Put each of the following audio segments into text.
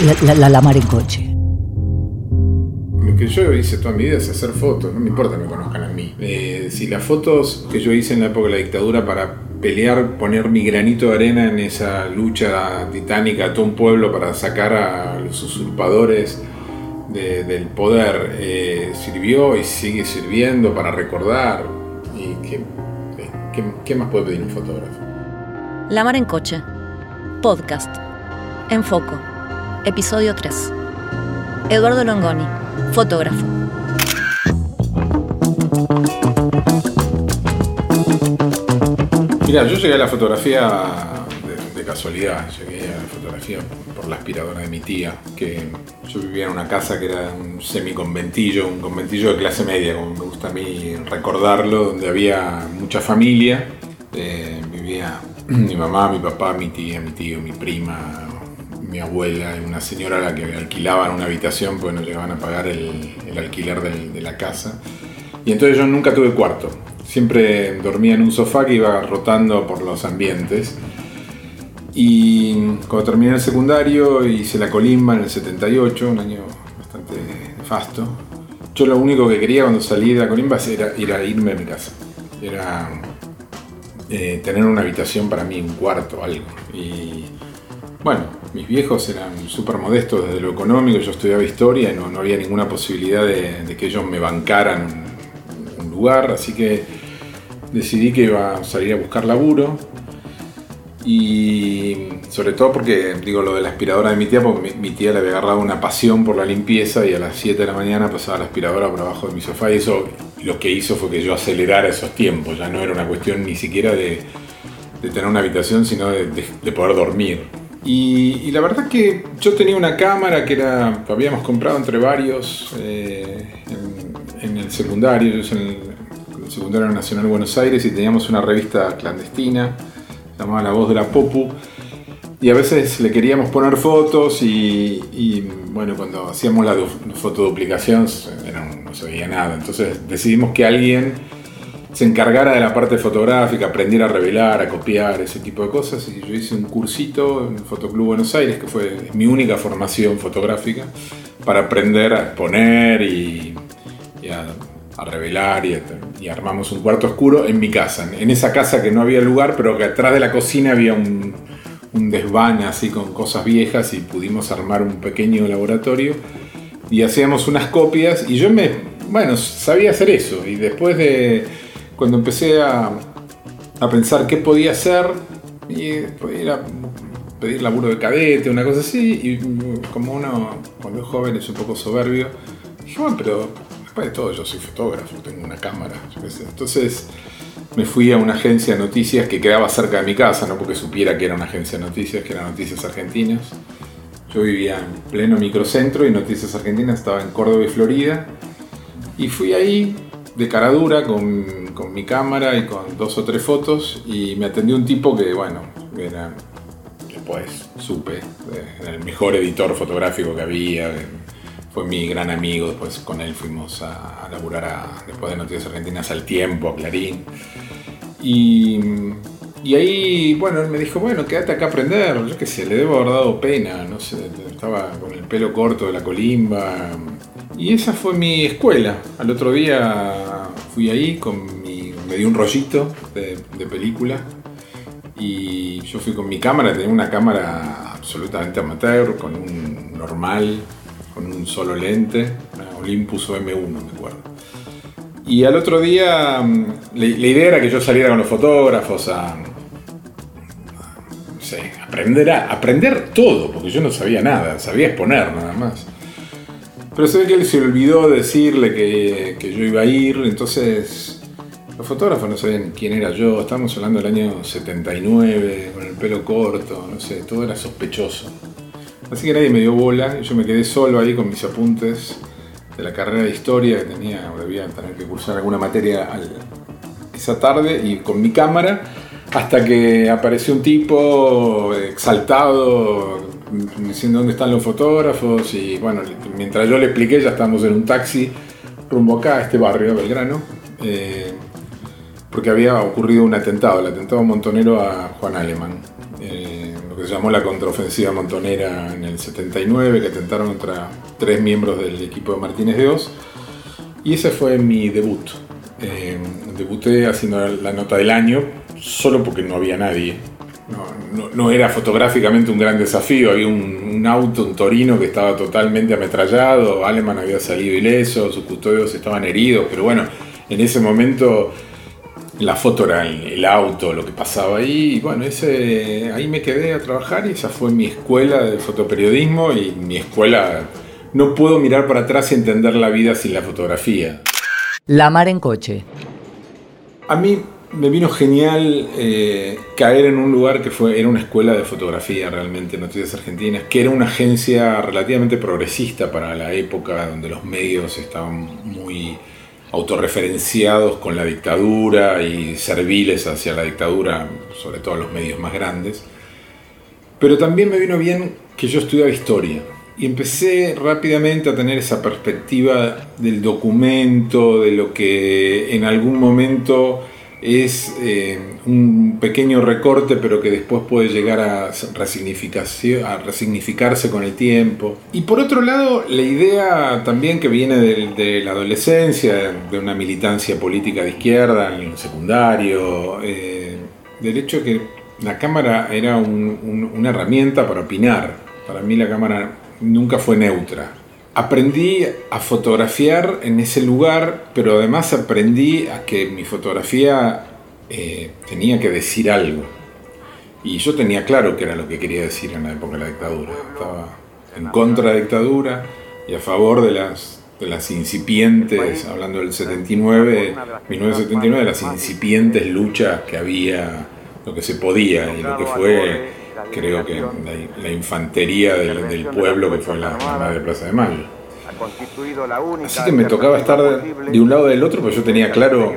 la, la, mar en coche? Lo que yo hice toda mi vida es hacer fotos, no me importa que me conozcan a mí. Eh, si las fotos que yo hice en la época de la dictadura para pelear, poner mi granito de arena en esa lucha titánica a todo un pueblo para sacar a los usurpadores del poder, eh, sirvió y sigue sirviendo para recordar. ¿Y qué, qué, qué más puede pedir un fotógrafo? La mar en coche. Podcast. En Foco. Episodio 3. Eduardo Longoni, fotógrafo. Mira, yo llegué a la fotografía de, casualidad, llegué a la fotografía por la aspiradora de mi tía, que yo vivía en una casa que era un semiconventillo, un conventillo de clase media, como me gusta a mí recordarlo, donde había mucha familia, eh, vivía mi mamá, mi papá, mi tía, mi tío, mi prima, mi abuela y una señora a la que alquilaban una habitación porque no llegaban a pagar el, alquiler de la casa. Y entonces yo nunca tuve cuarto. Siempre dormía en un sofá que iba rotando por los ambientes. Y cuando terminé el secundario hice la colimba en el 78, un año bastante nefasto. Yo lo único que quería cuando salí de la colimba era, irme a mi casa. Era eh, tener una habitación para mí, un cuarto, algo. Bueno, mis viejos eran súper modestos desde lo económico, yo estudiaba historia y no, había ninguna posibilidad de, que ellos me bancaran un lugar, así que decidí que iba a salir a buscar laburo. Y sobre todo porque, digo, lo de la aspiradora de mi tía, porque mi, tía le había agarrado una pasión por la limpieza y a las 7 de la mañana pasaba la aspiradora por abajo de mi sofá y eso lo que hizo fue que yo acelerara esos tiempos, ya no era una cuestión ni siquiera de, tener una habitación, sino de, poder dormir. Y, la verdad que yo tenía una cámara que era, habíamos comprado entre varios eh, en, el secundario, yo en el, secundario nacional de Buenos Aires y teníamos una revista clandestina, llamada La Voz de la Popu, y a veces le queríamos poner fotos y, bueno, cuando hacíamos la fotoduplicación no se veía nada. Entonces decidimos que alguien se encargara de la parte fotográfica, aprendiera a revelar, a copiar, ese tipo de cosas. Y yo hice un cursito en el Fotoclub Buenos Aires, que fue mi única formación fotográfica, para aprender a exponer y, a, revelar y, y, armamos un cuarto oscuro en mi casa, en esa casa que no había lugar, pero que atrás de la cocina había un, un desván así con cosas viejas y pudimos armar un pequeño laboratorio y hacíamos unas copias y yo me, bueno, sabía hacer eso y después de, cuando empecé a, a pensar qué podía hacer, y ir a pedir laburo de cadete, una cosa así, y como uno cuando es joven es un poco soberbio, dije, bueno, pero después de todo yo soy fotógrafo, tengo una cámara, entonces me fui a una agencia de noticias que quedaba cerca de mi casa, no porque supiera que era una agencia de noticias, que era Noticias Argentinas. Yo vivía en pleno microcentro y Noticias Argentinas estaba en Córdoba y Florida. Y fui ahí de cara dura con, con mi cámara y con dos o tres fotos y me atendió un tipo que, bueno, era, después supe, era el mejor editor fotográfico que había, fue mi gran amigo, después con él fuimos a, laburar después de Noticias Argentinas al tiempo, a Clarín. Y, y, ahí, bueno, él me dijo, bueno, quédate acá a aprender, yo qué sé, le debo haber dado pena, no sé, estaba con el pelo corto de la colimba. Y esa fue mi escuela. Al otro día fui ahí, con mi, me dio un rollito de, de película y yo fui con mi cámara, tenía una cámara absolutamente amateur, con un normal, con un solo lente, una Olympus OM1, me acuerdo. Y al otro día, mm, la, idea era que yo saliera con los fotógrafos a, no sé, aprender, a, aprender todo, porque yo no sabía nada, sabía exponer nada más. Pero se ve que él se olvidó decirle que, que yo iba a ir, entonces los fotógrafos no sabían quién era yo, estábamos hablando del año 79, con el pelo corto, no sé, todo era sospechoso. Así que nadie me dio bola yo me quedé solo ahí con mis apuntes de la carrera de historia que tenía, debía tener que cursar alguna materia esa tarde y con mi cámara hasta que apareció un tipo exaltado diciendo dónde están los fotógrafos y bueno, mientras yo le expliqué ya estábamos en un taxi rumbo acá a este barrio, Belgrano. Eh, porque había ocurrido un atentado, el atentado montonero a Juan Alemán, eh, llamó la contraofensiva montonera en el 79, que atentaron contra tres miembros del equipo de Martínez de Oz, y ese fue mi debut. Eh, debuté haciendo la nota del año, solo porque no había nadie. No, era fotográficamente un gran desafío, había un, un, auto, un Torino que estaba totalmente ametrallado, Alemán había salido ileso, sus custodios estaban heridos, pero bueno, en ese momento la foto era el, auto, lo que pasaba ahí. Y bueno, ese, ahí me quedé a trabajar y esa fue mi escuela de fotoperiodismo y mi escuela. No puedo mirar para atrás y entender la vida sin la fotografía. La mar en coche. A mí me vino genial eh, caer en un lugar que fue, era una escuela de fotografía realmente, Noticias Argentinas, que era una agencia relativamente progresista para la época donde los medios estaban muy autorreferenciados con la dictadura y serviles hacia la dictadura, sobre todo los medios más grandes. Pero también me vino bien que yo estudiaba historia y empecé rápidamente a tener esa perspectiva del documento, de lo que en algún momento es eh, un pequeño recorte, pero que después puede llegar a, resignificarse con el tiempo. Y por otro lado, la idea también que viene de, la adolescencia, de una militancia política de izquierda en el secundario, eh, del hecho que la cámara era una herramienta para opinar. Para mí la cámara nunca fue neutra aprendí a fotografiar en ese lugar, pero además aprendí a que mi fotografía eh, tenía que decir algo. Y yo tenía claro que era lo que quería decir en la época de la dictadura. Estaba en contra de la dictadura y a favor de las, de las incipientes, hablando del 79, 1979, de las incipientes luchas que había, lo que se podía y lo que fue creo que la, infantería del, pueblo que fue la Armada de Plaza de Mayo. Así que me tocaba estar de, un lado del otro, pero yo tenía claro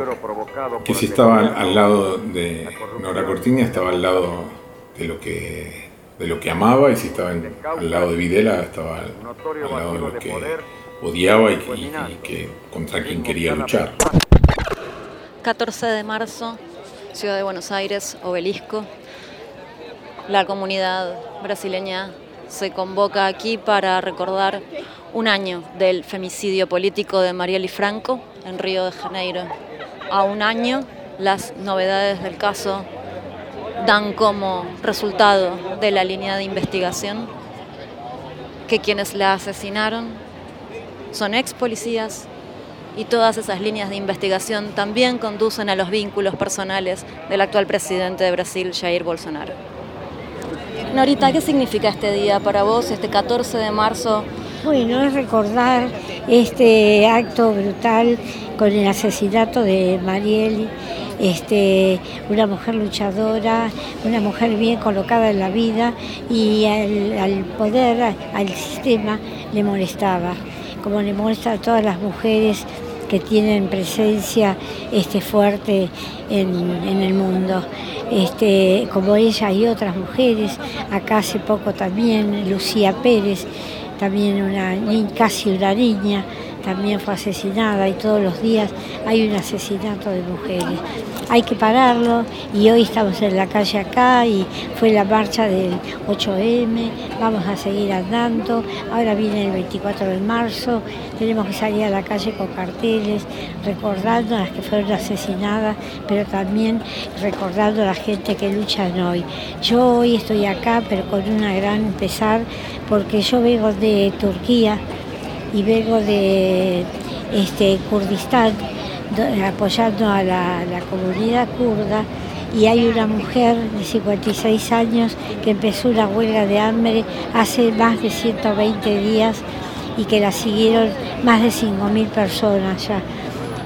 que si estaba al lado de Nora Cortiña, estaba al lado de lo que, de lo que amaba, y si estaba al lado de Videla, estaba al, lado de lo que odiaba y, y que contra quien quería luchar. 14 de marzo, Ciudad de Buenos Aires, Obelisco, la comunidad brasileña se convoca aquí para recordar un año del femicidio político de Marielle Franco en Río de Janeiro. A un año, las novedades del caso dan como resultado de la línea de investigación que quienes la asesinaron son ex policías y todas esas líneas de investigación también conducen a los vínculos personales del actual presidente de Brasil, Jair Bolsonaro. Norita, ¿qué significa este día para vos, este 14 de marzo? Bueno, es recordar este acto brutal con el asesinato de Mariel, este, una mujer luchadora, una mujer bien colocada en la vida y al, poder, al sistema le molestaba, como le molesta a todas las mujeres que tienen presencia este, fuerte en el mundo este, como ella y otras mujeres. Acá hace poco también Lucía Pérez, también una casi una niña, también fue asesinada y todos los días hay un asesinato de mujeres. Hay que pararlo y hoy estamos en la calle acá y fue la marcha del 8M, vamos a seguir andando, ahora viene el 24 de marzo, tenemos que salir a la calle con carteles, recordando a las que fueron asesinadas, pero también recordando a la gente que luchan hoy. Yo hoy estoy acá, pero con una gran pesar, porque yo vengo de Turquía, y vengo de este, Kurdistán apoyando a la, comunidad kurda y hay una mujer de 56 años que empezó una huelga de hambre hace más de 120 días y que la siguieron más de 5.000 personas ya.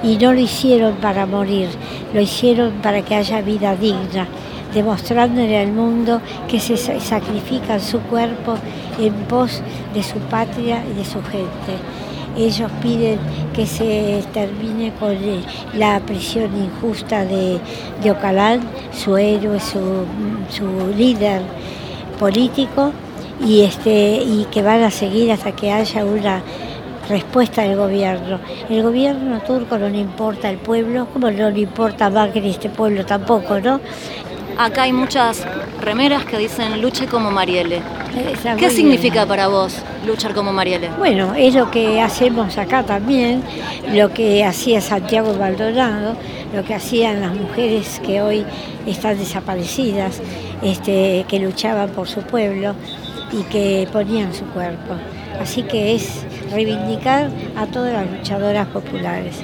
Y no lo hicieron para morir, lo hicieron para que haya vida digna, demostrándole al mundo que se sacrifican su cuerpo en pos de su patria y de su gente. Ellos piden que se termine con la prisión injusta de, de Ocalán, su héroe, su, líder político, y, este, y que van a seguir hasta que haya una respuesta del gobierno. El gobierno turco no le importa el pueblo, como no le importa Macri este pueblo tampoco, ¿no? Acá hay muchas remeras que dicen luche como Marielle. ¿Qué significa para vos luchar como Marielle? Bueno, es lo que hacemos acá también, lo que hacía Santiago Maldonado, lo que hacían las mujeres que hoy están desaparecidas, este, que luchaban por su pueblo y que ponían su cuerpo. Así que es reivindicar a todas las luchadoras populares.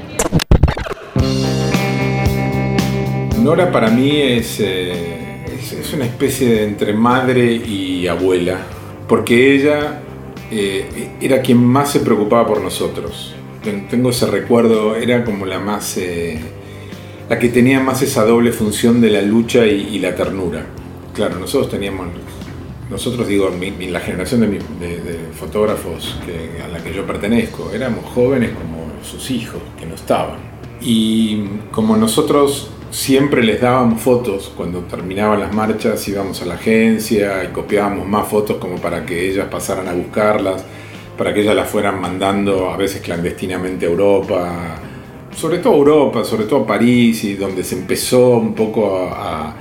Nora para mí eh, es, es, una especie de entre madre y abuela, porque ella eh, era quien más se preocupaba por nosotros. Tengo ese recuerdo, era como la más... Eh, la que tenía más esa doble función de la lucha y, la ternura. Claro, nosotros teníamos, nosotros digo, la generación de, fotógrafos a la que yo pertenezco, éramos jóvenes como sus hijos, que no estaban. Y como nosotros siempre les dábamos fotos cuando terminaban las marchas, íbamos a la agencia y copiábamos más fotos como para que ellas pasaran a buscarlas, para que ellas las fueran mandando a veces clandestinamente a Europa, sobre todo a Europa, sobre todo a París, y donde se empezó un poco a,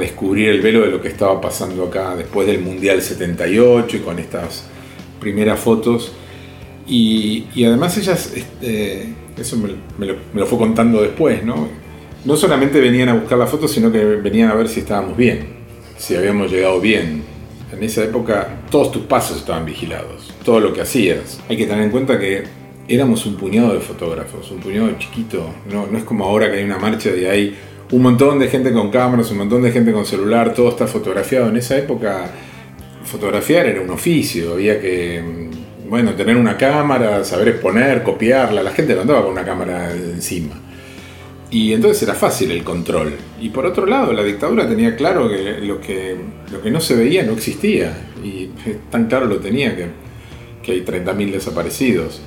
descubrir el velo de lo que estaba pasando acá después del Mundial 78 y con estas primeras fotos. Y, además ellas, este, eso me, lo, me lo fue contando después, ¿no? No solamente venían a buscar la foto, sino que venían a ver si estábamos bien, si habíamos llegado bien. En esa época todos tus pasos estaban vigilados, todo lo que hacías. Hay que tener en cuenta que éramos un puñado de fotógrafos, un puñado chiquito. No, no es como ahora que hay una marcha y hay un montón de gente con cámaras, un montón de gente con celular, todo está fotografiado. En esa época fotografiar era un oficio, había que, bueno, tener una cámara, saber exponer, copiarla. La gente no andaba con una cámara encima. Y entonces era fácil el control. Y por otro lado, la dictadura tenía claro que lo que, lo que no se veía no existía. Y tan claro lo tenía que, que hay 30.000 desaparecidos.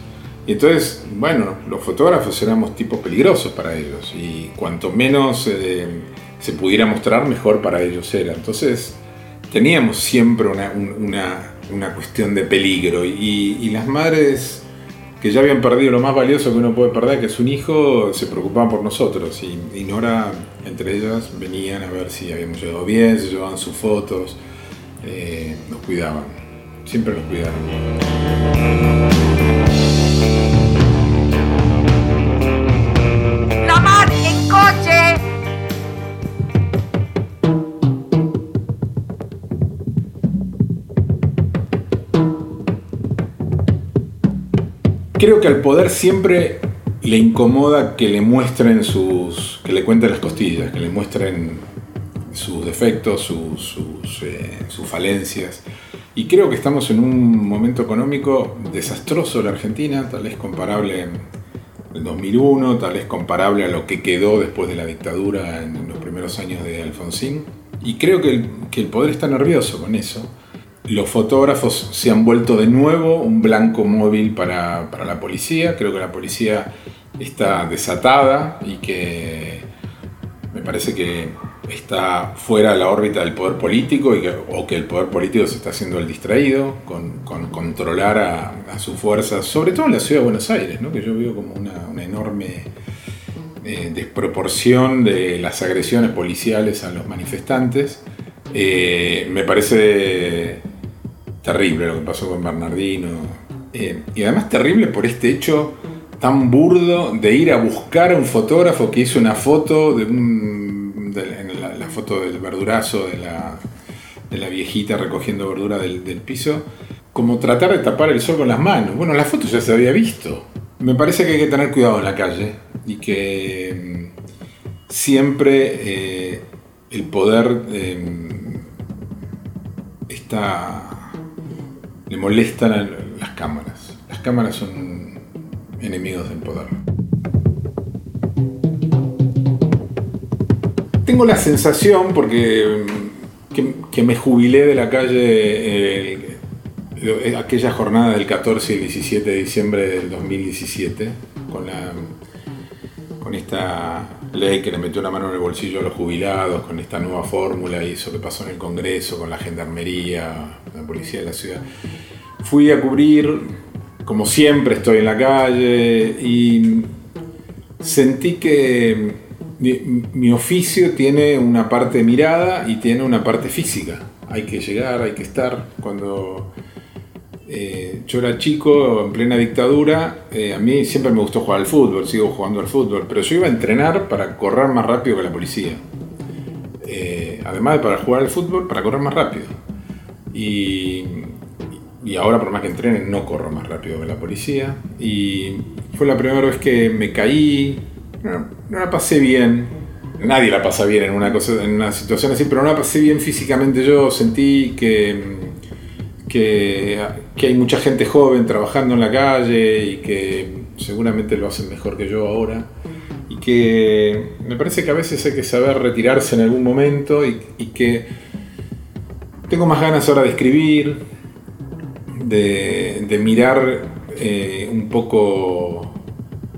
Y entonces, bueno, los fotógrafos éramos tipos peligrosos para ellos. Y cuanto menos eh, se pudiera mostrar, mejor para ellos era. Entonces, teníamos siempre una, una, una cuestión de peligro. Y, y las madres que ya habían perdido lo más valioso que uno puede perder, que es un hijo, se preocupaban por nosotros. Y, Nora, entre ellas, venían a ver si habíamos llegado bien, se llevaban sus fotos, eh, nos cuidaban, siempre nos cuidaron. Creo que al poder siempre le incomoda que le muestren sus. que le cuenten las costillas, que le muestren sus defectos, sus, eh, sus, falencias. Y creo que estamos en un momento económico desastroso en la Argentina, tal vez comparable en 2001, tal vez comparable a lo que quedó después de la dictadura en los primeros años de Alfonsín. Y creo que el, que el poder está nervioso con eso los fotógrafos se han vuelto de nuevo un blanco móvil para, la policía. Creo que la policía está desatada y que me parece que está fuera de la órbita del poder político y o que el poder político se está haciendo el distraído con, controlar a, sus fuerzas, sobre todo en la ciudad de Buenos Aires, que yo veo como una, enorme eh, desproporción de las agresiones policiales a los manifestantes. Eh, me parece terrible lo que pasó con Bernardino. Eh, y además terrible por este hecho tan burdo de ir a buscar a un fotógrafo que hizo una foto de, un, la, foto del verdurazo de la, de la viejita recogiendo verdura del, piso, como tratar de tapar el sol con las manos. Bueno, la foto ya se había visto. Me parece que hay que tener cuidado en la calle y que mm, siempre eh, el poder eh, está le molestan las cámaras. Las cámaras son enemigos del poder. Tengo la sensación, porque mm, que, me jubilé de la calle eh, aquella jornada del 14 y 17 de diciembre del 2017, con, la, con esta ley que le metió una mano en el bolsillo a los jubilados, con esta nueva fórmula y eso que pasó en el Congreso, con la gendarmería, la policía de la ciudad. Fui a cubrir como siempre estoy en la calle y sentí que mi, oficio tiene una parte mirada y tiene una parte física. Hay que llegar, hay que estar. Cuando eh, yo era chico, en plena dictadura, eh, a mí siempre me gustó jugar al fútbol, sigo jugando al fútbol, pero yo iba a entrenar para correr más rápido que la policía. Eh, además de para jugar al fútbol, para correr más rápido. Y, y ahora, por más que entrene, no corro más rápido que la policía. Y fue la primera vez que me caí, no, la pasé bien. Nadie la pasa bien en una, cosa, en una situación así, pero no la pasé bien físicamente. Yo sentí que, que, hay mucha gente joven trabajando en la calle y que seguramente lo hacen mejor que yo ahora. Y que me parece que a veces hay que saber retirarse en algún momento y que tengo más ganas ahora de escribir, de, mirar eh, un poco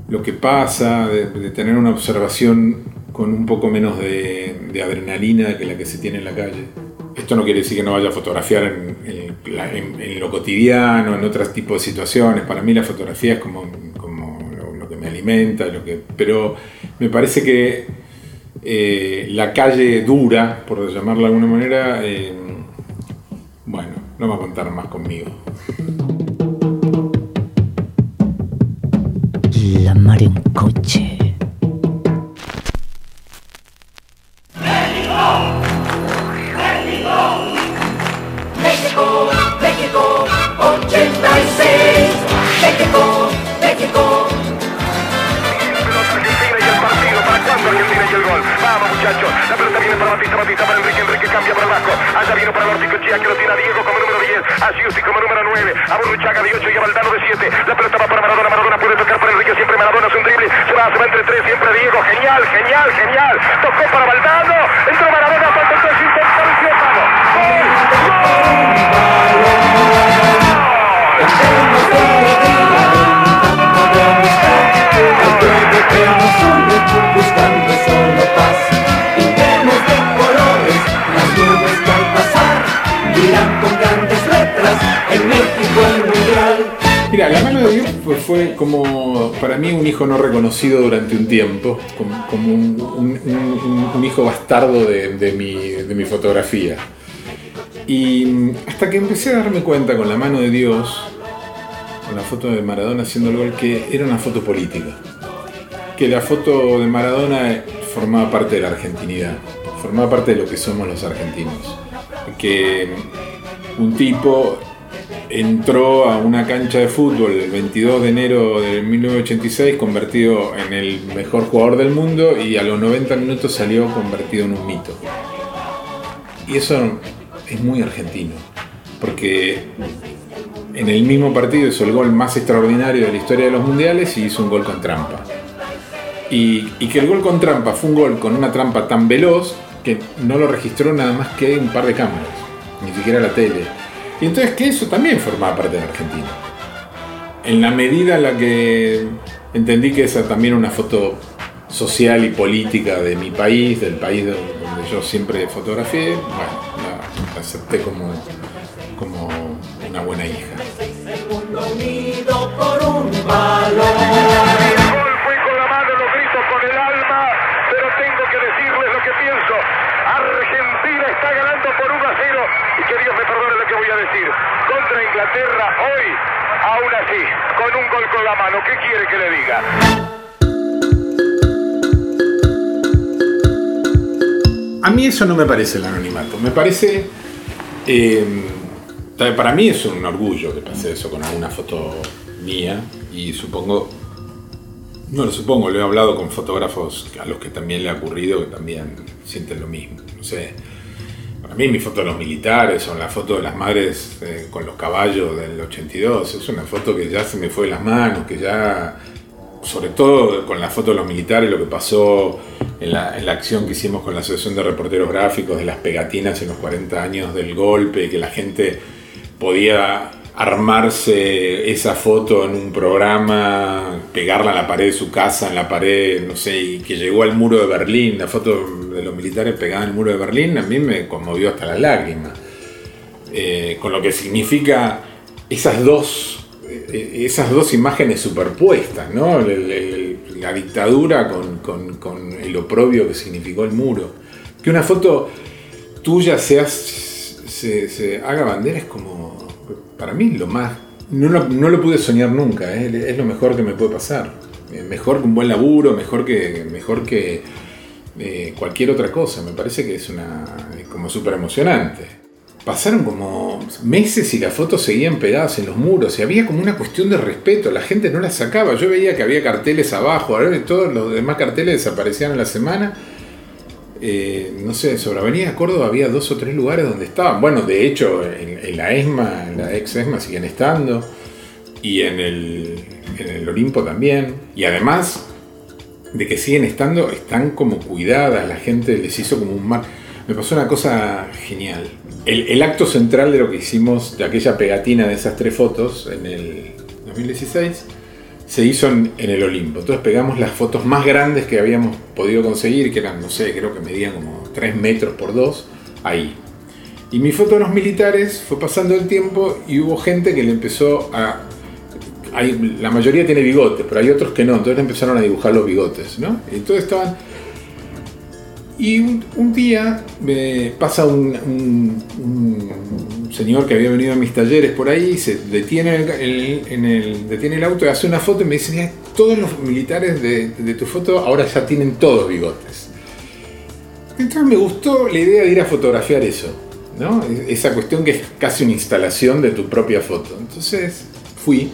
lo que pasa, de, tener una observación con un poco menos de, adrenalina que la que se tiene en la calle. Esto no quiere decir que no vaya a fotografiar en, lo cotidiano, en otros tipos de situaciones. Para mí la fotografía es como, como lo, que me alimenta, lo que, pero me parece que eh, la calle dura, por llamarla de alguna manera, eh, no va a contar más conmigo. La mar en coche. Fue, fue, como para mí un hijo no reconocido durante un tiempo, como, un, hijo bastardo de, de, mi, de mi fotografía. Y hasta que empecé a darme cuenta con la mano de Dios, con la foto de Maradona haciendo el gol, que era una foto política. Que la foto de Maradona formaba parte de la argentinidad, formaba parte de lo que somos los argentinos. Que un tipo entró a una cancha de fútbol el 22 de enero de 1986 convertido en el mejor jugador del mundo y a los 90 minutos salió convertido en un mito. Y eso es muy argentino, porque en el mismo partido hizo el gol más extraordinario de la historia de los mundiales y hizo un gol con trampa. Y, y, que el gol con trampa fue un gol con una trampa tan veloz que no lo registró nada más que un par de cámaras, ni siquiera la tele. Y entonces que eso también formaba parte de Argentina. En la medida en la que entendí que esa también una foto social y política de mi país, del país donde yo siempre fotografié, bueno, la, la acepté como, como una buena hija. El mundo unido por un valor. Fui con la mano, lo grito con el alma, pero tengo que decirles lo que pienso. Argentina está ganando por 1 a 0 y que Dios me perdone lo que voy a decir. Contra Inglaterra hoy, aún así, con un gol con la mano. ¿Qué quiere que le diga? A mí eso no me parece el anonimato, me parece... Eh, para mí es un orgullo que pase eso con alguna foto mía y supongo, no lo supongo, lo he hablado con fotógrafos a los que también le ha ocurrido que también sienten lo mismo. No sé, para mí mi foto de los militares son la foto de las madres eh, con los caballos del 82, es una foto que ya se me fue de las manos, que ya, sobre todo con la foto de los militares, lo que pasó en la, en la, acción que hicimos con la Asociación de Reporteros Gráficos, de las pegatinas en los 40 años del golpe, que la gente podía armarse esa foto en un programa, pegarla en la pared de su casa, en la pared, no sé, y que llegó al muro de Berlín, la foto de los militares pegada en el muro de Berlín, a mí me conmovió hasta las lágrimas. Eh, con lo que significa esas dos eh, esas dos imágenes superpuestas, ¿no? La dictadura con, con- el oprobio que significó el muro. Que una foto tuya se, se haga bandera es como, para mí, lo más... No lo, no lo pude soñar nunca, ¿eh? es lo mejor que me puede pasar. Eh, Mejor que un buen laburo, mejor que, mejor que eh, cualquier otra cosa. Me parece que es una como súper emocionante. Pasaron como meses y las fotos seguían pegadas en los muros y había como una cuestión de respeto, la gente no las sacaba. Yo veía que había carteles abajo, todos los demás carteles desaparecían en la semana. Eh, no sé, sobre Avenida Córdoba había dos o tres lugares donde estaban. Bueno, de hecho, en, la ESMA, en la ex ESMA siguen estando. Y en el, en el Olimpo también. Y además de que siguen estando, están como cuidadas, la gente les hizo como un mar. Me pasó una cosa genial. El, el acto central de lo que hicimos, de aquella pegatina de esas tres fotos en el 2016, se hizo en, en el Olimpo. Entonces pegamos las fotos más grandes que habíamos podido conseguir, que eran, no sé, creo que medían como 3 metros por 2, ahí. Y mi foto de los militares fue pasando el tiempo y hubo gente que le empezó a... hay- la mayoría tiene bigotes, pero hay otros que no, entonces empezaron a dibujar los bigotes, ¿no? Y entonces estaban... Y un, un día me pasa un, un- un señor que había venido a mis talleres por ahí, se detiene en el, detiene el auto y hace una foto y me dice, mira, todos los militares de, de tu foto ahora ya tienen todos bigotes. Entonces me gustó la idea de ir a fotografiar eso, ¿no? Esa cuestión que es casi una instalación de tu propia foto. Entonces fui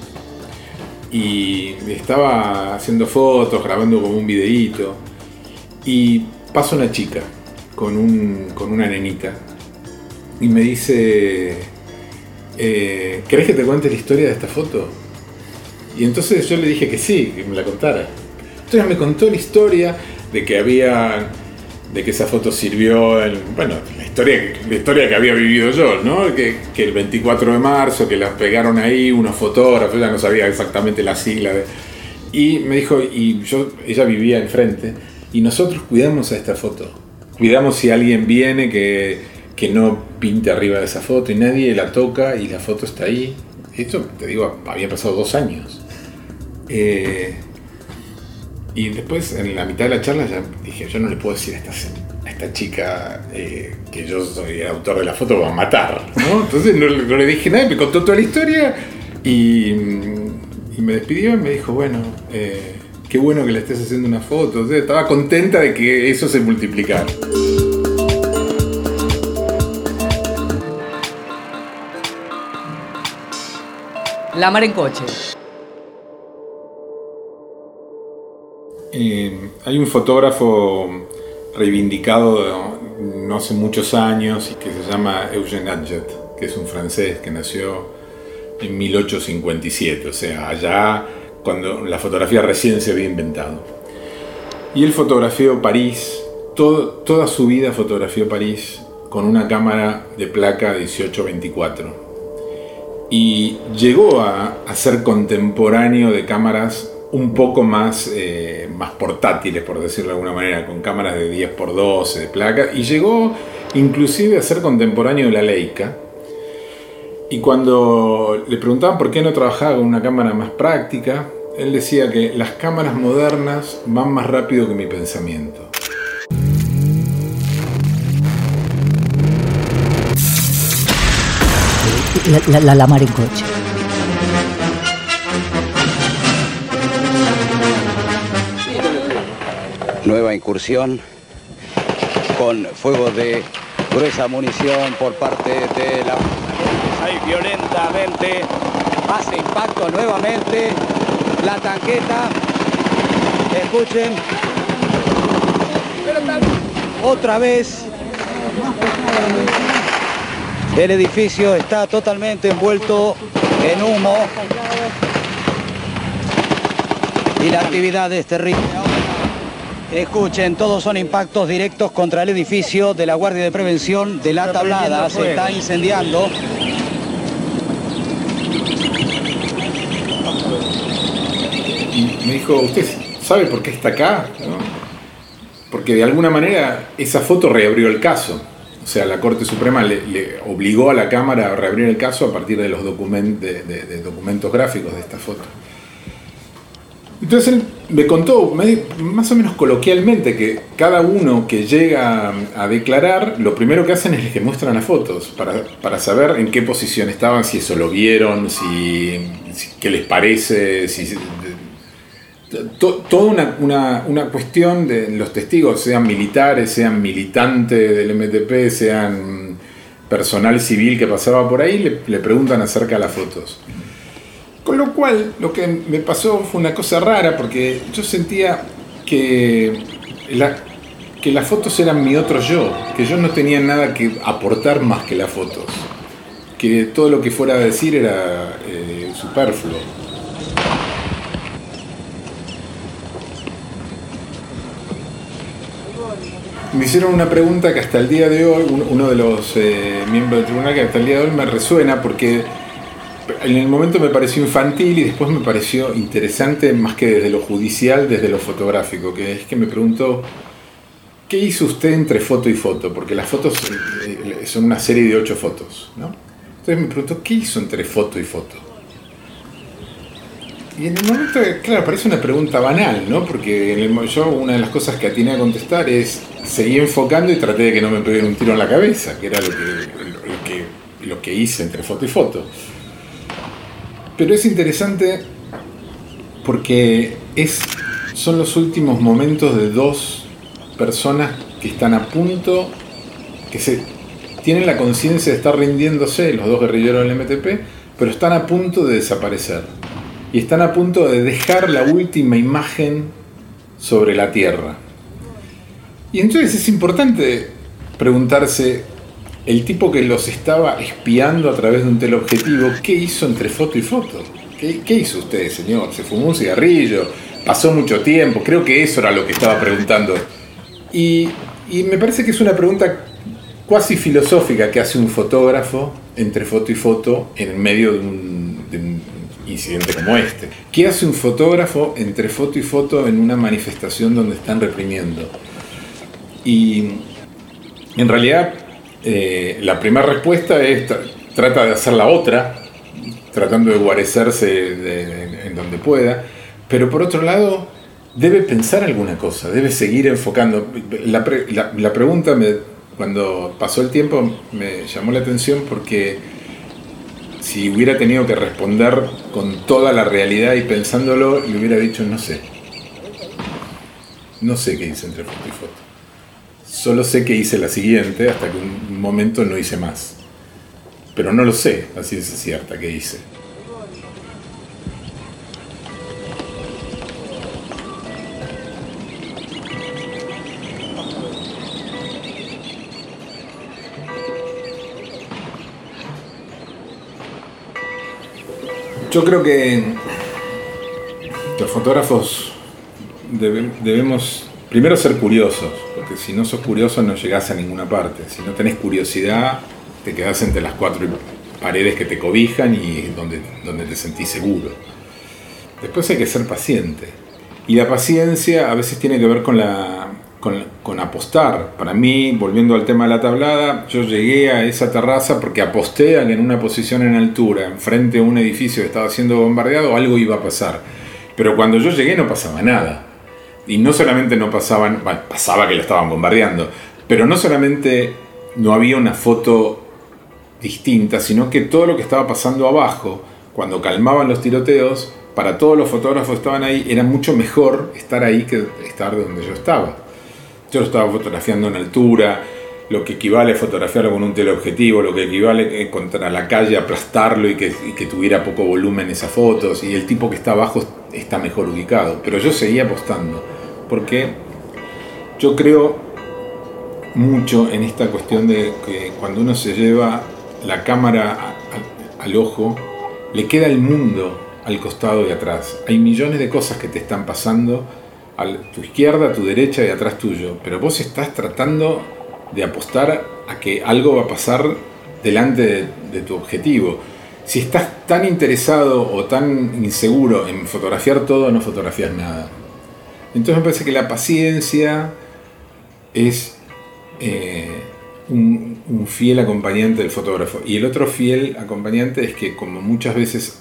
y estaba haciendo fotos, grabando como un videíto y pasa una chica con, un, con una nenita y me dice, eh, ¿querés que te cuente la historia de esta foto? Y entonces yo le dije que sí, que me la contara. Entonces me contó la historia de que había, de que esa foto sirvió, en, bueno, la historia, la historia que había vivido yo, ¿no? Que, que el 24 de marzo, que las pegaron ahí unos fotógrafos, ella no sabía exactamente la sigla. de- y me dijo, y yo, ella vivía enfrente, y nosotros cuidamos a esta foto. Cuidamos si alguien viene que, que no pinte arriba de esa foto y nadie la toca y la foto está ahí. Esto, te digo, había pasado dos años. Eh, y después, en la mitad de la charla, ya dije, yo no le puedo decir a esta, a esta chica eh, que yo soy el autor de la foto, va a matar. ¿no? Entonces no, no le dije nada, me contó toda la historia y, me despidió y me dijo, bueno, eh, qué bueno que le estés haciendo una foto. Estaba contenta de que eso se multiplicara. La mar en coche. Eh, hay un fotógrafo reivindicado no hace muchos años que se llama Eugène Adjet, que es un francés que nació en 1857, o sea, allá cuando la fotografía recién se había inventado. Y él fotografió París, toda su vida fotografió París con una cámara de placa 1824 y llegó a, ser contemporáneo de cámaras un poco más, eh, más portátiles, por decirlo de alguna manera, con cámaras de 10x12 de placa, y llegó inclusive a ser contemporáneo de la Leica. Y cuando le preguntaban por qué no trabajaba con una cámara más práctica, él decía que las cámaras modernas van más rápido que mi pensamiento. La, la, mar en coche. Nueva incursión con fuego de gruesa munición por parte de la... Ahí violentamente hace impacto nuevamente la tanqueta. Escuchen. Otra vez. El edificio está totalmente envuelto en humo. Y la actividad es terrible. Escuchen, todos son impactos directos contra el edificio de la Guardia de Prevención de la Tablada. Se está incendiando. Me dijo, ¿usted sabe por qué está acá? Porque de alguna manera esa foto reabrió el caso. O sea, la Corte Suprema le, obligó a la Cámara a reabrir el caso a partir de los document- de- documentos gráficos de esta foto. Entonces él me contó más o menos coloquialmente que cada uno que llega a declarar, lo primero que hacen es que muestran las fotos para, para saber en qué posición estaban, si eso lo vieron, si, si- qué les parece, si, to- toda una, una- una cuestión de los testigos, sean militares, sean militantes del MTP, sean personal civil que pasaba por ahí, le, preguntan acerca de las fotos. Con lo cual, lo que me pasó fue una cosa rara, porque yo sentía que, la- que las fotos eran mi otro yo, que yo no tenía nada que aportar más que las fotos, que todo lo que fuera a decir era eh, superfluo. Me hicieron una pregunta que hasta el día de hoy, un- uno de los eh, miembros del tribunal, que hasta el día de hoy me resuena porque en el momento me pareció infantil y después me pareció interesante más que desde lo judicial, desde lo fotográfico, que es que me preguntó, ¿qué hizo usted entre foto y foto? Porque las fotos eh, son una serie de ocho fotos, ¿no? Entonces me preguntó, ¿qué hizo entre foto y foto? Y en el momento, claro, parece una pregunta banal, ¿no? Porque yo una de las cosas que atiné a contestar es, seguí enfocando y traté de que no me peguen un tiro en la cabeza, que era lo que, lo que, lo que hice entre foto y foto. Pero es interesante porque es, son los últimos momentos de dos personas que están a punto, que se tienen la conciencia de estar rindiéndose, los dos guerrilleros del MTP, pero están a punto de desaparecer. Y están a punto de dejar la última imagen sobre la Tierra. Y entonces es importante preguntarse, el tipo que los estaba espiando a través de un teleobjetivo, ¿qué hizo entre foto y foto? ¿Qué, hizo usted, señor? ¿Se fumó un cigarrillo? ¿Pasó mucho tiempo? Creo que eso era lo que estaba preguntando. Y, y me parece que es una pregunta cuasi filosófica que hace un fotógrafo entre foto y foto en medio de un, de un incidente como este. ¿Qué hace un fotógrafo entre foto y foto en una manifestación donde están reprimiendo? Y en realidad eh, la primera respuesta es tra- trata de hacer la otra, tratando de guarecerse en, donde pueda, pero por otro lado debe pensar alguna cosa, debe seguir enfocando. La, pre- la- la pregunta cuando pasó el tiempo me llamó la atención porque si hubiera tenido que responder con toda la realidad y pensándolo, le hubiera dicho no sé. No sé qué hice entre foto y foto. Solo sé que hice la siguiente hasta que un momento no hice más. Pero no lo sé, así es cierta que hice. Yo creo que los fotógrafos debe- debemos primero ser curiosos, porque si no sos curioso no llegás a ninguna parte. Si no tenés curiosidad, te quedás entre las cuatro paredes que te cobijan y donde, donde te sentís seguro. Después hay que ser paciente. Y la paciencia a veces tiene que ver con, la, con, con apostar. Para mí, volviendo al tema de la tablada, yo llegué a esa terraza porque aposté a que en una posición en altura, enfrente a un edificio que estaba siendo bombardeado, algo iba a pasar. Pero cuando yo llegué no pasaba nada. Y no solamente no pasaban, pasaba que lo estaban bombardeando, pero no solamente no había una foto distinta, sino que todo lo que estaba pasando abajo, cuando calmaban los tiroteos, para todos los fotógrafos que estaban ahí, era mucho mejor estar ahí que estar donde yo estaba. Yo estaba fotografiando en altura, lo que equivale a fotografiarlo con un teleobjetivo, lo que equivale a contra la calle, aplastarlo y que, y que tuviera poco volumen esas fotos, y el tipo que está abajo está mejor ubicado. Pero yo seguía apostando, porque yo creo mucho en esta cuestión de que cuando uno se lleva la cámara al ojo, le queda el mundo al costado y atrás. Hay millones de cosas que te están pasando a tu izquierda, a tu derecha y atrás tuyo, pero vos estás tratando de apostar a que algo va a pasar delante de, de tu objetivo. Si estás tan interesado o tan inseguro en fotografiar todo, no fotografías nada. Entonces me parece que la paciencia es eh, un, fiel acompañante del fotógrafo. Y el otro fiel acompañante es que como muchas veces,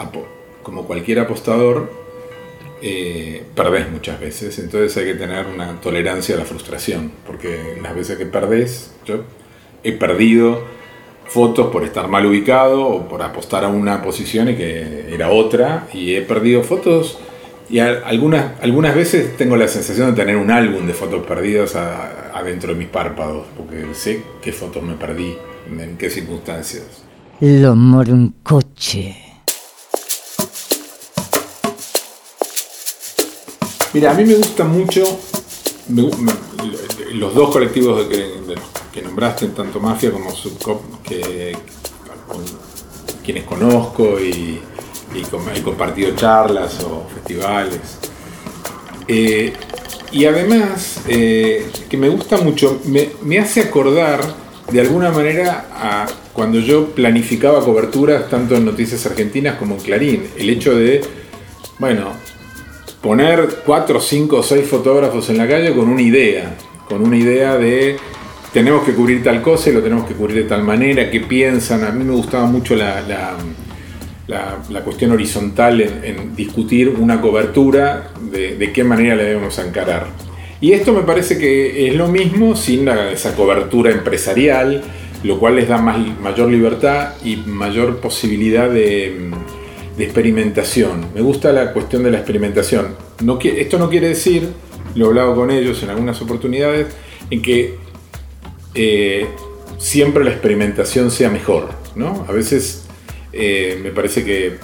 como cualquier apostador, eh, perdés muchas veces. Entonces hay que tener una tolerancia a la frustración. Porque las veces que perdés, yo he perdido fotos por estar mal ubicado o por apostar a una posición y que era otra. Y he perdido fotos y algunas, algunas veces tengo la sensación de tener un álbum de fotos perdidas adentro de mis párpados, porque sé qué fotos me perdí, en qué circunstancias. Lo moro un coche. Mira, a mí me gusta mucho los dos colectivos que, que, nombraste, tanto Mafia como Subcop, que, quienes conozco y, y compartido charlas o festivales. Eh, y además, eh, que me gusta mucho, me, hace acordar de alguna manera a cuando yo planificaba coberturas tanto en Noticias Argentinas como en Clarín. El hecho de, bueno, poner cuatro, cinco o seis fotógrafos en la calle con una idea, con una idea de tenemos que cubrir tal cosa y lo tenemos que cubrir de tal manera, qué piensan. A mí me gustaba mucho la, cuestión horizontal en, discutir una cobertura de, qué manera la debemos encarar. Y esto me parece que es lo mismo sin esa cobertura empresarial, lo cual les da más, mayor libertad y mayor posibilidad de, experimentación. Me gusta la cuestión de la experimentación. No, esto no quiere decir, lo he hablado con ellos en algunas oportunidades, en que eh, siempre la experimentación sea mejor. ¿no? A veces eh, me parece que,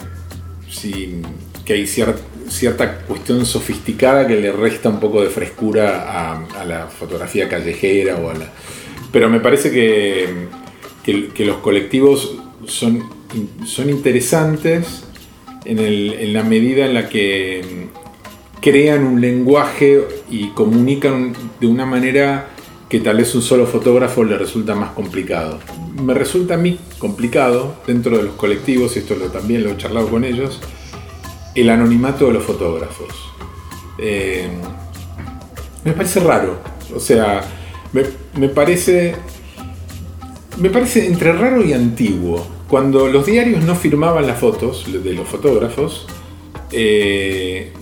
hay cierta cuestión sofisticada que le resta un poco de frescura a, la fotografía callejera o a la... Pero me parece que, los colectivos son, son interesantes en, en, la medida en la que crean un lenguaje y comunican de una manera que tal vez un solo fotógrafo le resulta más complicado. Me resulta a mí complicado dentro de los colectivos, y esto lo, también lo he charlado con ellos, el anonimato de los fotógrafos. Eh, me parece raro, o sea, me, parece me parece entre raro y antiguo. Cuando los diarios no firmaban las fotos de los fotógrafos, eh,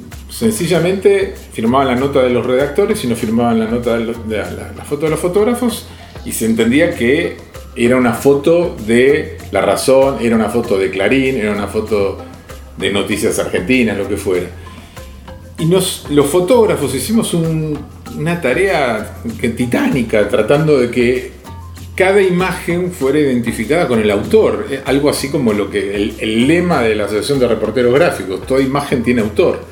sencillamente firmaban la nota de los redactores y no firmaban la nota de, la, foto de los fotógrafos y se entendía que era una foto de La Razón, era una foto de Clarín, era una foto de Noticias Argentinas, lo que fuera. Y los fotógrafos hicimos una tarea titánica tratando de que cada imagen fuera identificada con el autor, eh, algo así como lo que el, el lema de la Asociación de Reporteros Gráficos, toda imagen tiene autor.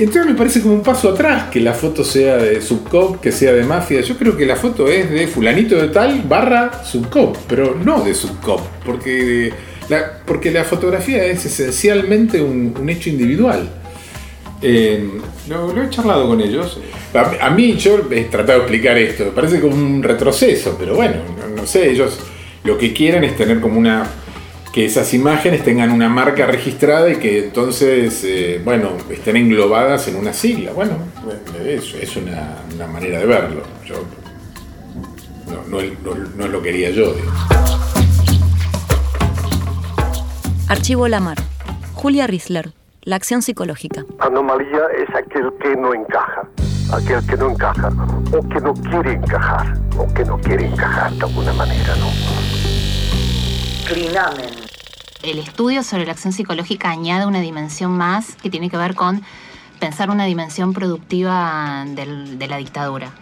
Y entonces me parece como un paso atrás que la foto sea de Subcop, que sea de Mafia. Yo creo que la foto es de fulanito de tal barra Subcop, pero no de Subcop, porque la, porque la fotografía es esencialmente un, hecho individual. Eh, lo, he charlado con ellos. A, mí yo he tratado de explicar esto, me parece como un retroceso, pero bueno, no sé, ellos lo que quieren es tener como una que esas imágenes tengan una marca registrada y que entonces, eh, bueno, estén englobadas en una sigla. Bueno, es, es una, manera de verlo. Yo, no, no, lo quería yo. Archivo Lamar. Julia Risler. La acción psicológica. Anomalía es aquel que no encaja, aquel que no encaja, o que no quiere encajar, o que no quiere encajar de alguna manera, ¿no? El estudio sobre la acción psicológica añade una dimensión más que tiene que ver con pensar una dimensión productiva de la dictadura,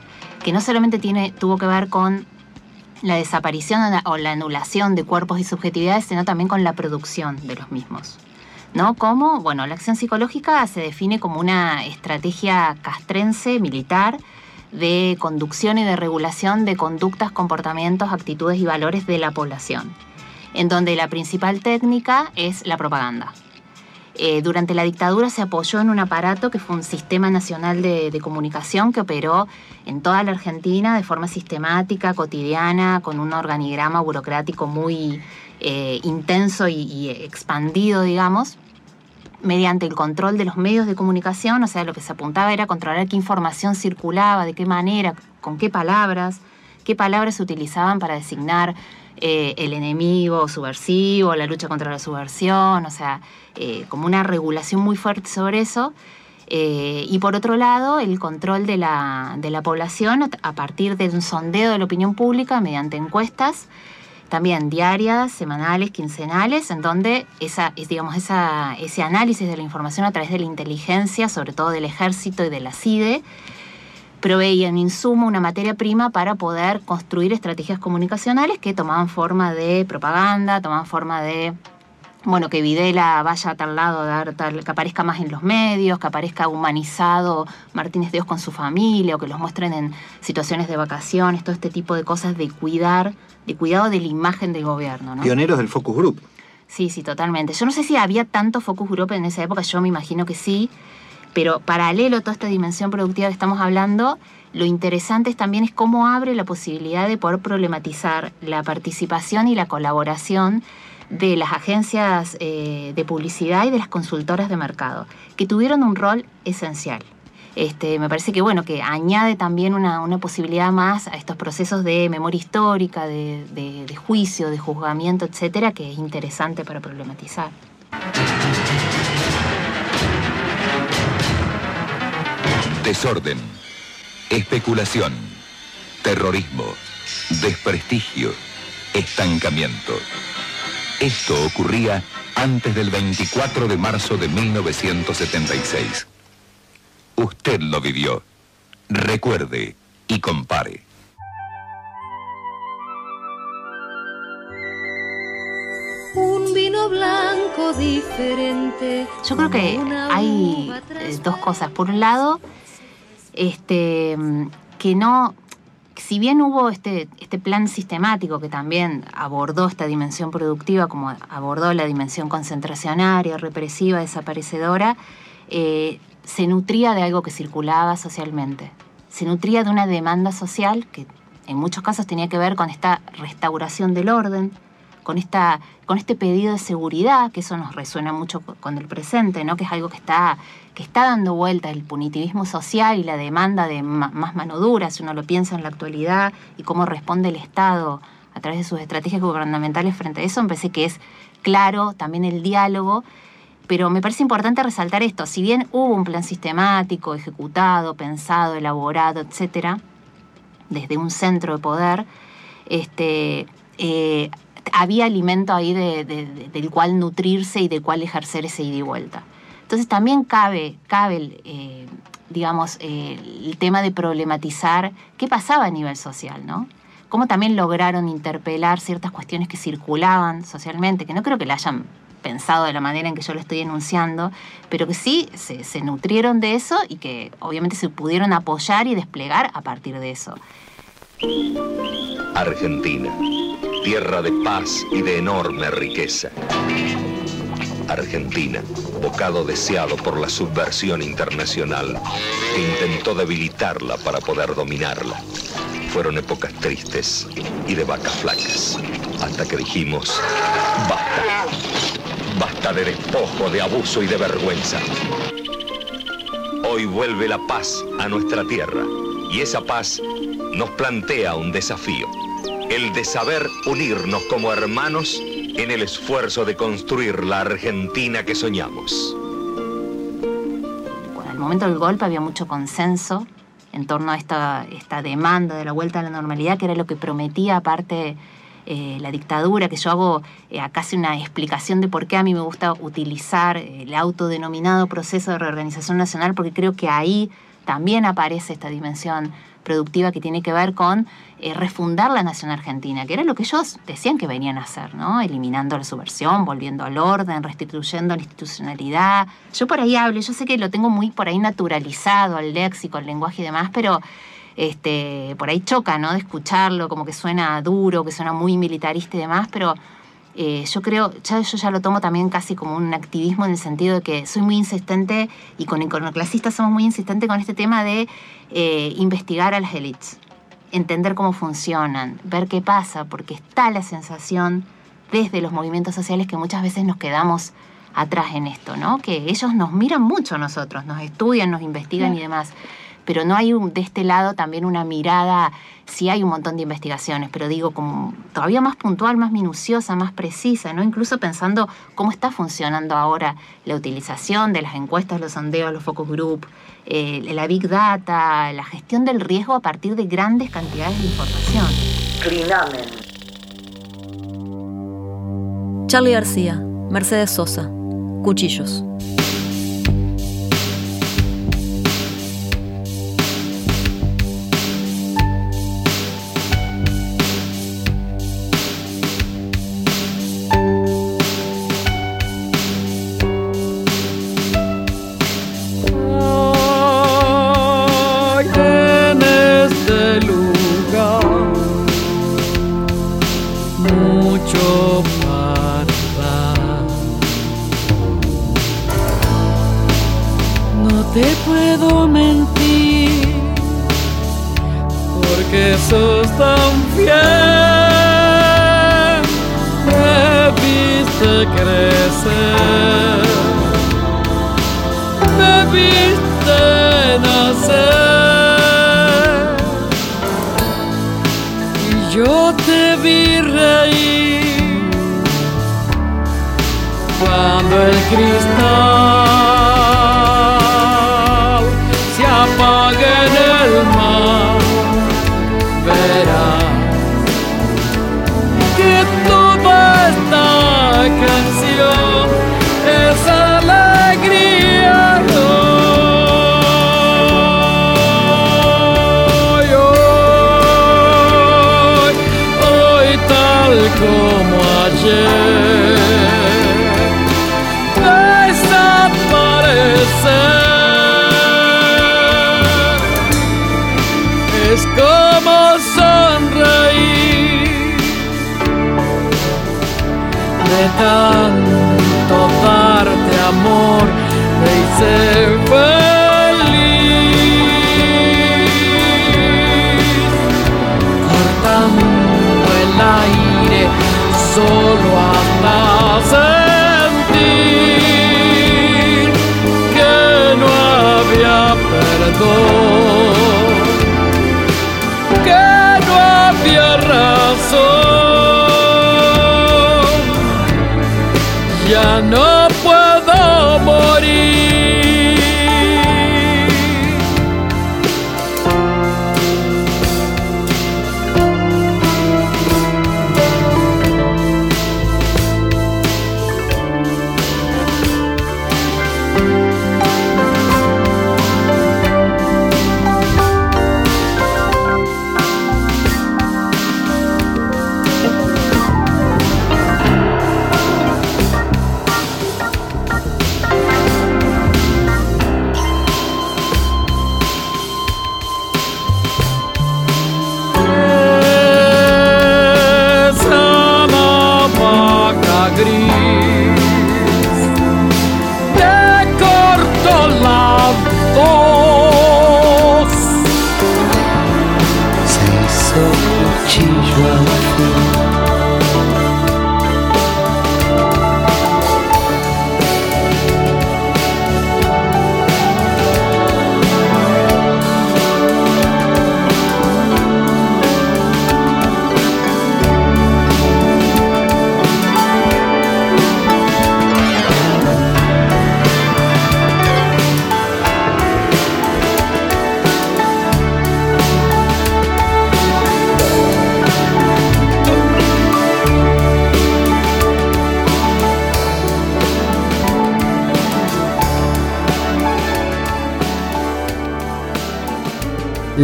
que no solamente tiene, tuvo que ver con la desaparición o la anulación de cuerpos y subjetividades, sino también con la producción de los mismos. ¿No? Como, bueno, la acción psicológica se define como una estrategia castrense militar de conducción y de regulación de conductas, comportamientos, actitudes y valores de la población en donde la principal técnica es la propaganda. Eh, durante la dictadura se apoyó en un aparato que fue un sistema nacional de, comunicación que operó en toda la Argentina de forma sistemática, cotidiana, con un organigrama burocrático muy eh, intenso y, expandido, digamos mediante el control de los medios de comunicación, o sea, lo que se apuntaba era controlar qué información circulaba, de qué manera, con qué palabras, qué palabras se utilizaban para designar eh, el enemigo subversivo, la lucha contra la subversión, o sea, eh, como una regulación muy fuerte sobre eso. Eh, y por otro lado, el control de la, de la población a partir de un sondeo de la opinión pública mediante encuestas también diarias, semanales, quincenales, en donde esa, es, digamos, esa, ese análisis de la información a través de la inteligencia, sobre todo del ejército y de la CIDE, proveían insumo, una materia prima para poder construir estrategias comunicacionales que tomaban forma de propaganda, tomaban forma de bueno, que Videla vaya a tal lado, dar tal, que aparezca más en los medios, que aparezca humanizado Martínez Dios con su familia, o que los muestren en situaciones de vacaciones, todo este tipo de cosas de cuidar, de cuidado de la imagen del gobierno. ¿no? Pioneros del Focus Group. Sí, sí, totalmente. Yo no sé si había tanto Focus Group en esa época, yo me imagino que sí, pero paralelo a toda esta dimensión productiva que estamos hablando, lo interesante también es cómo abre la posibilidad de poder problematizar la participación y la colaboración de las agencias eh, de publicidad y de las consultoras de mercado, que tuvieron un rol esencial. Este, me parece que bueno, que añade también una, posibilidad más a estos procesos de memoria histórica, de, de juicio, de juzgamiento, etcétera, que es interesante para problematizar. Desorden, especulación, terrorismo, desprestigio, estancamiento. Esto ocurría antes del 24 de marzo de 1976. Usted lo vivió. Recuerde y compare. Un vino blanco diferente. Yo creo que hay eh, dos cosas. Por un lado, este, que no, si bien hubo este, este plan sistemático que también abordó esta dimensión productiva, como abordó la dimensión concentracionaria, represiva, desaparecedora, eh, se nutría de algo que circulaba socialmente. Se nutría de una demanda social que en muchos casos tenía que ver con esta restauración del orden, con, esta, con este pedido de seguridad, que eso nos resuena mucho con el presente, ¿no? que es algo que está, que está dando vuelta, el punitivismo social y la demanda de más mano dura, si uno lo piensa en la actualidad, y cómo responde el Estado a través de sus estrategias gubernamentales frente a eso, me parece que es claro también el diálogo, pero me parece importante resaltar esto, si bien hubo un plan sistemático, ejecutado, pensado, elaborado, etcétera, desde un centro de poder, este, eh, había alimento ahí del cual nutrirse y del cual ejercer ese ida y vuelta. Entonces también cabe, cabe eh, digamos, el tema de problematizar qué pasaba a nivel social, ¿no? Cómo también lograron interpelar ciertas cuestiones que circulaban socialmente, que no creo que la hayan pensado de la manera en que yo lo estoy enunciando, pero que sí se nutrieron de eso y que obviamente se pudieron apoyar y desplegar a partir de eso. Argentina, tierra de paz y de enorme riqueza. Argentina, bocado deseado por la subversión internacional, que intentó debilitarla para poder dominarla. Fueron épocas tristes y de vacas flacas, hasta que dijimos, basta, basta de despojo, de abuso y de vergüenza. Hoy vuelve la paz a nuestra tierra y esa paz nos plantea un desafío, el de saber unirnos como hermanos en el esfuerzo de construir la Argentina que soñamos. Bueno, al momento del golpe había mucho consenso en torno a esta, esta demanda de la vuelta a la normalidad, que era lo que prometía aparte eh, la dictadura, que yo hago eh, casi una explicación de por qué a mí me gusta utilizar el autodenominado proceso de reorganización nacional, porque creo que ahí también aparece esta dimensión productiva que tiene que ver con eh, refundar la nación argentina, que era lo que ellos decían que venían a hacer, ¿no? Eliminando la subversión, volviendo al orden, restituyendo la institucionalidad. Yo por ahí hablo, yo sé que lo tengo muy por ahí naturalizado al léxico, al lenguaje y demás, pero este, por ahí choca, ¿no? De escucharlo, como que suena duro, que suena muy militarista y demás, pero eh, yo creo, ya, yo ya lo tomo también casi como un activismo en el sentido de que soy muy insistente y con iconoclasistas somos muy insistentes con este tema de eh, investigar a las élites, entender cómo funcionan, ver qué pasa, porque está la sensación desde los movimientos sociales que muchas veces nos quedamos atrás en esto, ¿no? Que ellos nos miran mucho a nosotros, nos estudian, nos investigan y demás pero no hay un- de este lado también una mirada, sí hay un montón de investigaciones, pero digo como todavía más puntual, más minuciosa, más precisa, ¿no? Incluso pensando cómo está funcionando ahora la utilización de las encuestas, los sondeos, los focus group, eh, la big data, la gestión del riesgo a partir de grandes cantidades de información. Clinamen. Charlie García, Mercedes Sosa, Cuchillos. Cristal tanto darte amor, me hice feliz, cortando el aire solo hasta sentir que no había perdón,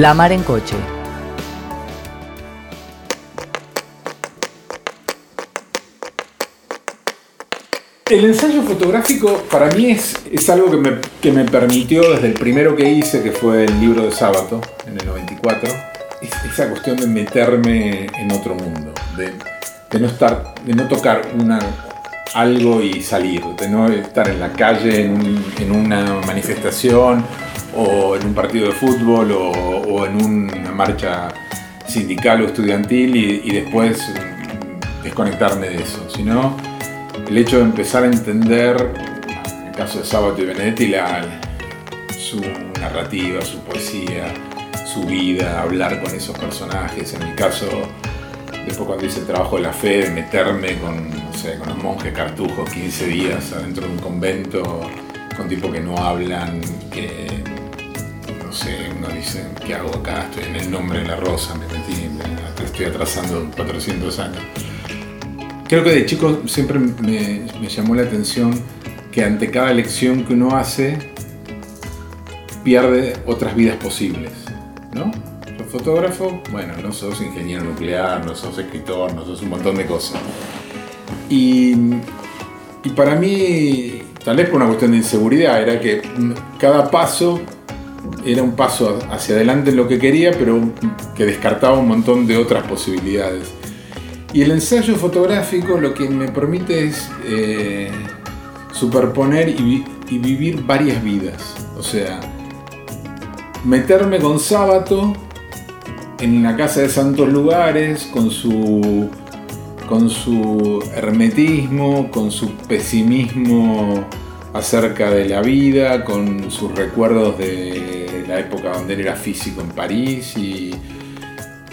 La en coche. El ensayo fotográfico para mí es, es algo que me, que me permitió desde el primero que hice, que fue el libro de Sábato, en el 94, es- esa cuestión de meterme en otro mundo, de, de no estar, de no tocar una, algo y salir, de no estar en la calle, en, en una manifestación o en un partido de fútbol o, en una marcha sindical o estudiantil y, después mm, desconectarme de eso, sino el hecho de empezar a entender, en el caso de Sábato y Benedetti, su narrativa, su poesía, su vida, hablar con esos personajes. En mi caso, después cuando hice el trabajo de la fe, meterme con, no sé, con un monje cartujo 15 días adentro de un convento, con tipos que no hablan, que sé, uno dice, ¿qué hago acá? Estoy en el nombre de la rosa, me metí, me- estoy atrasando 400 años. Creo que de chico siempre me, llamó la atención que ante cada elección que uno hace, pierde otras vidas posibles, ¿no? Sos fotógrafo, bueno, no sos ingeniero nuclear, no sos escritor, no sos un montón de cosas. Y, y para mí, tal vez por una cuestión de inseguridad, era que cada paso era un paso hacia adelante en lo que quería, pero que descartaba un montón de otras posibilidades. Y el ensayo fotográfico lo que me permite es eh, superponer y, vi- y vivir varias vidas. O sea, meterme con Sábato en la casa de santos lugares, con su, con su hermetismo, con su pesimismo acerca de la vida, con sus recuerdos de la época donde él era físico en París y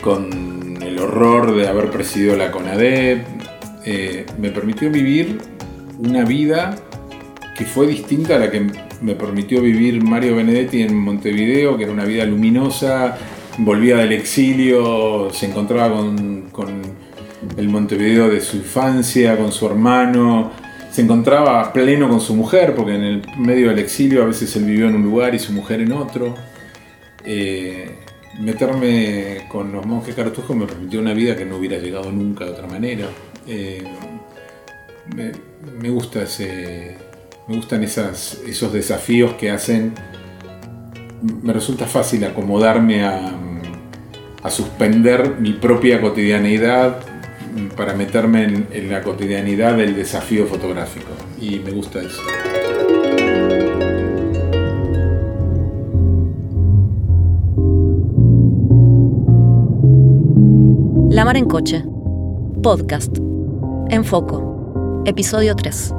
con el horror de haber presidido la CONADEP, eh, me permitió vivir una vida que fue distinta a la que me permitió vivir Mario Benedetti en Montevideo, que era una vida luminosa, volvía del exilio, se encontraba con, con el Montevideo de su infancia, con su hermano, se encontraba pleno con su mujer, porque en el medio del exilio a veces él vivió en un lugar y su mujer en otro. Eh, meterme con los monjes cartujos me permitió una vida que no hubiera llegado nunca de otra manera. Eh, me, gustan esos desafíos que hacen. Me resulta fácil acomodarme a, a suspender mi propia cotidianeidad para meterme en, la cotidianidad del desafío fotográfico. Y me gusta eso. La mar en coche. Podcast. En foco. Episodio 3.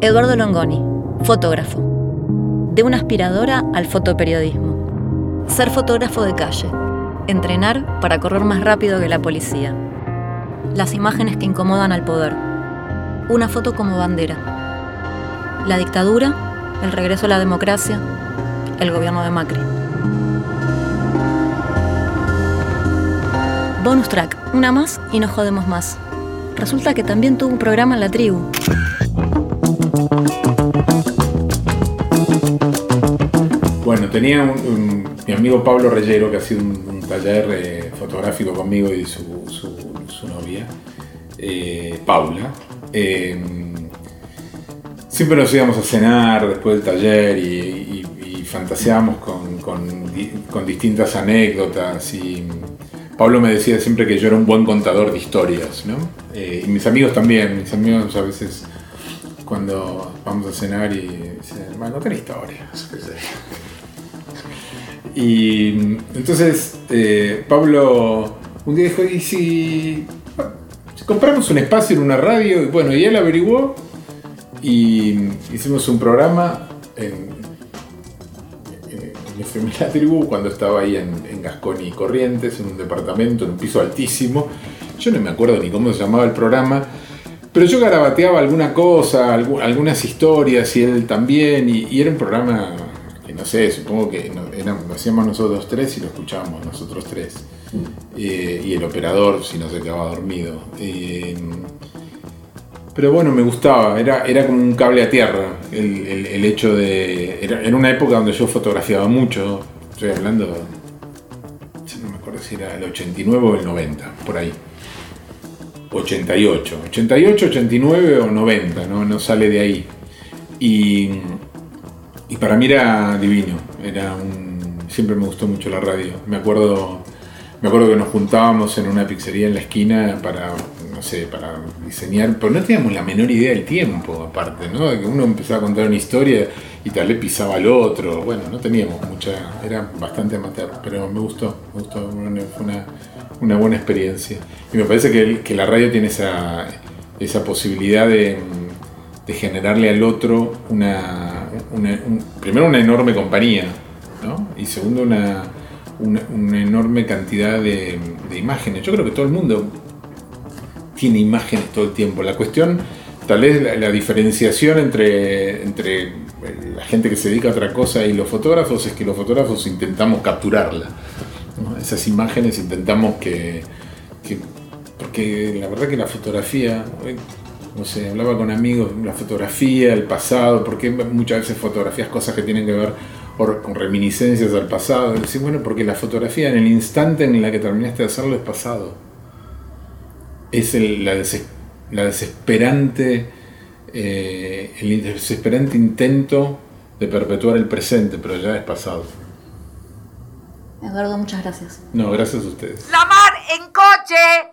Eduardo Longoni, fotógrafo. De una aspiradora al fotoperiodismo. Ser fotógrafo de calle. Entrenar para correr más rápido que la policía. Las imágenes que incomodan al poder. Una foto como bandera. La dictadura, el regreso a la democracia, el gobierno de Macri. Bonus track, una más y no jodemos más. Resulta que también tuvo un programa en la tribu. Bueno, tenía mi amigo Pablo Reyero, que ha sido un, taller eh, fotográfico conmigo y su, Paula. Eh, siempre nos íbamos a cenar después del taller y, y- y fantaseábamos con, con di- con distintas anécdotas. Y Pablo me decía siempre que yo era un buen contador de historias, ¿no? Eh, y mis amigos también, mis amigos a veces cuando vamos a cenar y dicen, bueno, contar historias. Y entonces eh, Pablo un día dijo, ¿y si compramos un espacio en una radio? Y bueno, y él averiguó y hicimos un programa en, en, La Tribu cuando estaba ahí en, en Gasconi Corrientes, en un departamento, en un piso altísimo. Yo no me acuerdo ni cómo se llamaba el programa, pero yo garabateaba alguna cosa, algu- algunas historias y él también, y, era un programa que no sé, supongo que lo hacíamos nosotros tres y lo escuchábamos nosotros tres. Eh, y el operador si no se quedaba dormido. Eh, pero bueno, me gustaba, era, era como un cable a tierra el, el- hecho de... Era, era una época donde yo fotografiaba mucho, estoy hablando, no me acuerdo si era el 89 o el 90, por ahí. 88, 88, 89 o 90, no, no sale de ahí. Y, y para mí era divino, era un, siempre me gustó mucho la radio. Me acuerdo, me acuerdo que nos juntábamos en una pizzería en la esquina para, no sé, para diseñar, pero no teníamos la menor idea del tiempo, aparte, ¿no? Que uno empezaba a contar una historia y tal vez pisaba al otro, bueno, no teníamos mucha, era bastante amateur, pero me gustó, me gustó, fue una, una buena experiencia. Y me parece que, que la radio tiene esa, esa posibilidad de, de generarle al otro una, una- un- primero una enorme compañía, ¿no? Y segundo una, una, enorme cantidad de, imágenes. Yo creo que todo el mundo tiene imágenes todo el tiempo. La cuestión, tal vez la, diferenciación entre, entre la gente que se dedica a otra cosa y los fotógrafos es que los fotógrafos intentamos capturarla. Esas imágenes intentamos que, que- Porque la verdad que la fotografía, hoy, no sé, hablaba con amigos, la fotografía, el pasado, porque muchas veces fotografías cosas que tienen que ver con reminiscencias al pasado. Decir, bueno, porque la fotografía en el instante en el que terminaste de hacerlo es pasado es el- la, deses- la desesperante eh, el desesperante intento de perpetuar el presente, pero ya es pasado. Eduardo, muchas gracias. No, gracias a ustedes. La mar en coche.